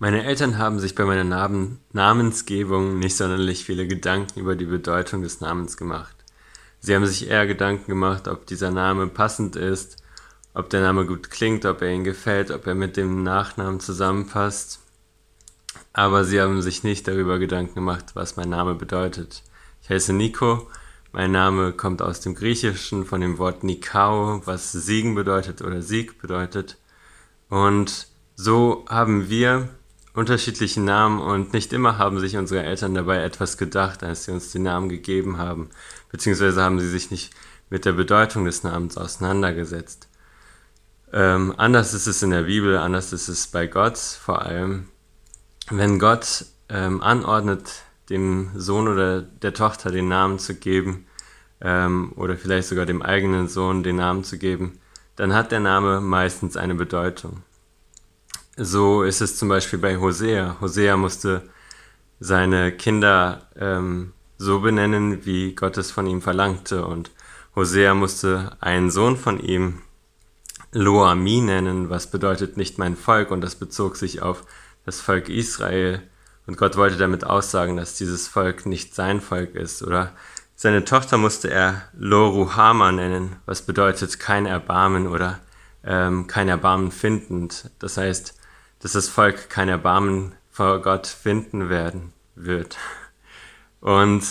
Meine Eltern haben sich bei meiner Namen Namensgebung nicht sonderlich viele Gedanken über die Bedeutung des Namens gemacht. Sie haben sich eher Gedanken gemacht, ob dieser Name passend ist, ob der Name gut klingt, ob er ihnen gefällt, ob er mit dem Nachnamen zusammenpasst. Aber sie haben sich nicht darüber Gedanken gemacht, was mein Name bedeutet. Ich heiße Nico. Mein Name kommt aus dem Griechischen von dem Wort Nikao, was Siegen bedeutet oder Sieg bedeutet. Und so haben wir unterschiedlichen Namen und nicht immer haben sich unsere Eltern dabei etwas gedacht, als sie uns die Namen gegeben haben, beziehungsweise haben sie sich nicht mit der Bedeutung des Namens auseinandergesetzt. Ähm, anders ist es in der Bibel, anders ist es bei Gott vor allem. Wenn Gott ähm, anordnet, dem Sohn oder der Tochter den Namen zu geben, ähm, oder vielleicht sogar dem eigenen Sohn den Namen zu geben, dann hat der Name meistens eine Bedeutung. So ist es zum Beispiel bei Hosea. Hosea musste seine Kinder ähm, so benennen, wie Gott es von ihm verlangte. Und Hosea musste einen Sohn von ihm Loami nennen, was bedeutet nicht mein Volk. Und das bezog sich auf das Volk Israel. Und Gott wollte damit aussagen, dass dieses Volk nicht sein Volk ist. Oder seine Tochter musste er Loruhama nennen, was bedeutet kein Erbarmen oder ähm, kein Erbarmen findend. Das heißt, dass das Volk kein Erbarmen vor Gott finden werden wird. Und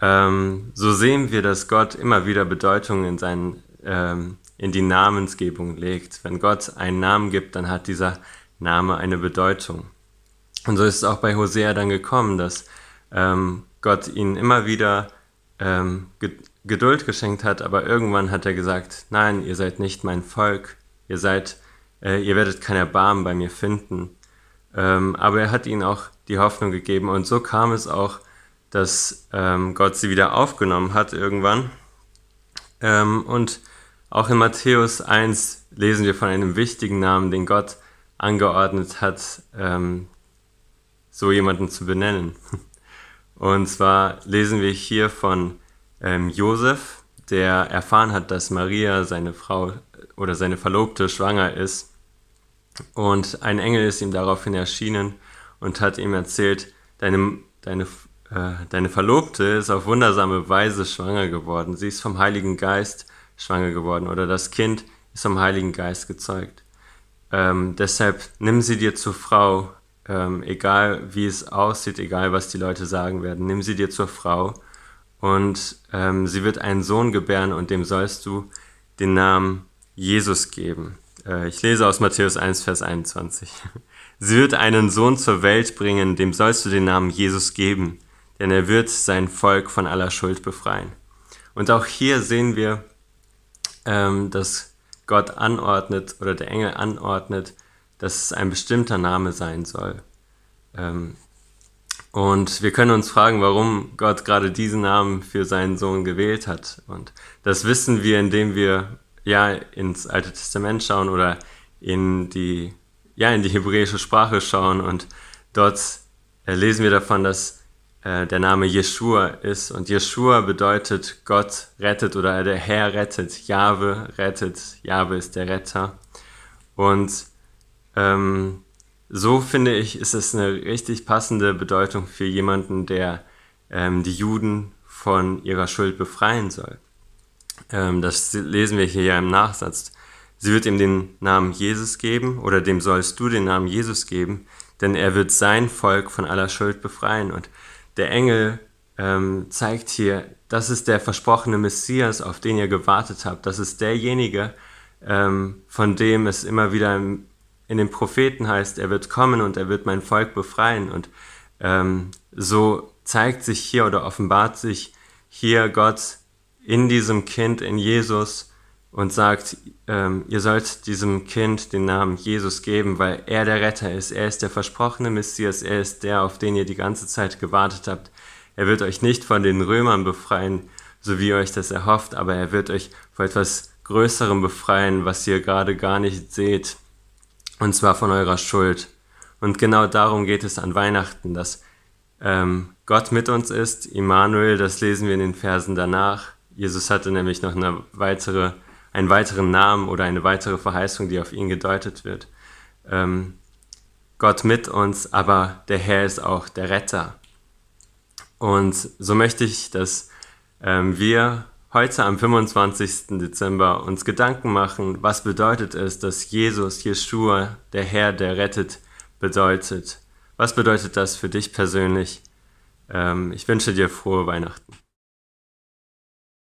ähm, so sehen wir, dass Gott immer wieder Bedeutung in, seinen, ähm, in die Namensgebung legt. Wenn Gott einen Namen gibt, dann hat dieser Name eine Bedeutung. Und so ist es auch bei Hosea dann gekommen, dass ähm, Gott ihnen immer wieder ähm, Geduld geschenkt hat, aber irgendwann hat er gesagt, nein, ihr seid nicht mein Volk, ihr seid äh, ihr werdet kein Erbarmen bei mir finden. Ähm, aber er hat ihnen auch die Hoffnung gegeben und so kam es auch, dass ähm, Gott sie wieder aufgenommen hat irgendwann. Ähm, und auch in Matthäus 1 lesen wir von einem wichtigen Namen, den Gott angeordnet hat, ähm, so jemanden zu benennen. Und zwar lesen wir hier von ähm, Josef, der erfahren hat, dass Maria, seine Frau oder seine Verlobte, schwanger ist und ein Engel ist ihm daraufhin erschienen und hat ihm erzählt, deine, deine, äh, deine Verlobte ist auf wundersame Weise schwanger geworden. Sie ist vom Heiligen Geist schwanger geworden oder das Kind ist vom Heiligen Geist gezeugt. Ähm, deshalb nimm sie dir zur Frau, ähm, egal wie es aussieht, egal was die Leute sagen werden, nimm sie dir zur Frau und ähm, sie wird einen Sohn gebären und dem sollst du den Namen Jesus geben. Äh, ich lese aus Matthäus 1, Vers 21. Sie wird einen Sohn zur Welt bringen, dem sollst du den Namen Jesus geben, denn er wird sein Volk von aller Schuld befreien. Und auch hier sehen wir, ähm, dass Gott anordnet oder der Engel anordnet, dass es ein bestimmter Name sein soll. Ähm, und wir können uns fragen, warum Gott gerade diesen Namen für seinen Sohn gewählt hat. Und das wissen wir, indem wir ja, ins Alte Testament schauen oder in die, ja, in die hebräische Sprache schauen. Und dort äh, lesen wir davon, dass äh, der Name Jeshua ist. Und Jeshua bedeutet Gott rettet oder der Herr rettet, Jahwe rettet, Jahwe ist der Retter. Und ähm, so finde ich, ist es eine richtig passende Bedeutung für jemanden, der ähm, die Juden von ihrer Schuld befreien soll. Ähm, das lesen wir hier ja im Nachsatz. Sie wird ihm den Namen Jesus geben oder dem sollst du den Namen Jesus geben, denn er wird sein Volk von aller Schuld befreien. Und der Engel ähm, zeigt hier, das ist der versprochene Messias, auf den ihr gewartet habt. Das ist derjenige, ähm, von dem es immer wieder im, in den Propheten heißt, er wird kommen und er wird mein Volk befreien. Und ähm, so zeigt sich hier oder offenbart sich hier Gott in diesem Kind, in Jesus und sagt, ähm, ihr sollt diesem Kind den Namen Jesus geben, weil er der Retter ist. Er ist der versprochene Messias. Er ist der, auf den ihr die ganze Zeit gewartet habt. Er wird euch nicht von den Römern befreien, so wie ihr euch das erhofft, aber er wird euch vor etwas Größerem befreien, was ihr gerade gar nicht seht. Und zwar von eurer Schuld. Und genau darum geht es an Weihnachten, dass ähm, Gott mit uns ist. Immanuel, das lesen wir in den Versen danach. Jesus hatte nämlich noch eine weitere, einen weiteren Namen oder eine weitere Verheißung, die auf ihn gedeutet wird. Ähm, Gott mit uns, aber der Herr ist auch der Retter. Und so möchte ich, dass ähm, wir heute am 25. Dezember uns Gedanken machen, was bedeutet es, dass Jesus, Jeshua, der Herr, der rettet, bedeutet. Was bedeutet das für dich persönlich? Ähm, ich wünsche dir frohe Weihnachten.